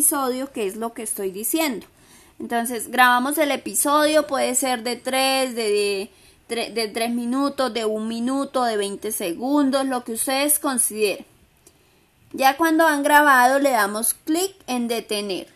episodio, que es lo que estoy diciendo. Entonces, grabamos el episodio, puede ser de 3, de, de, de 3 minutos, de 1 minuto, de 20 segundos, lo que ustedes consideren. Ya cuando han grabado le damos clic en detener.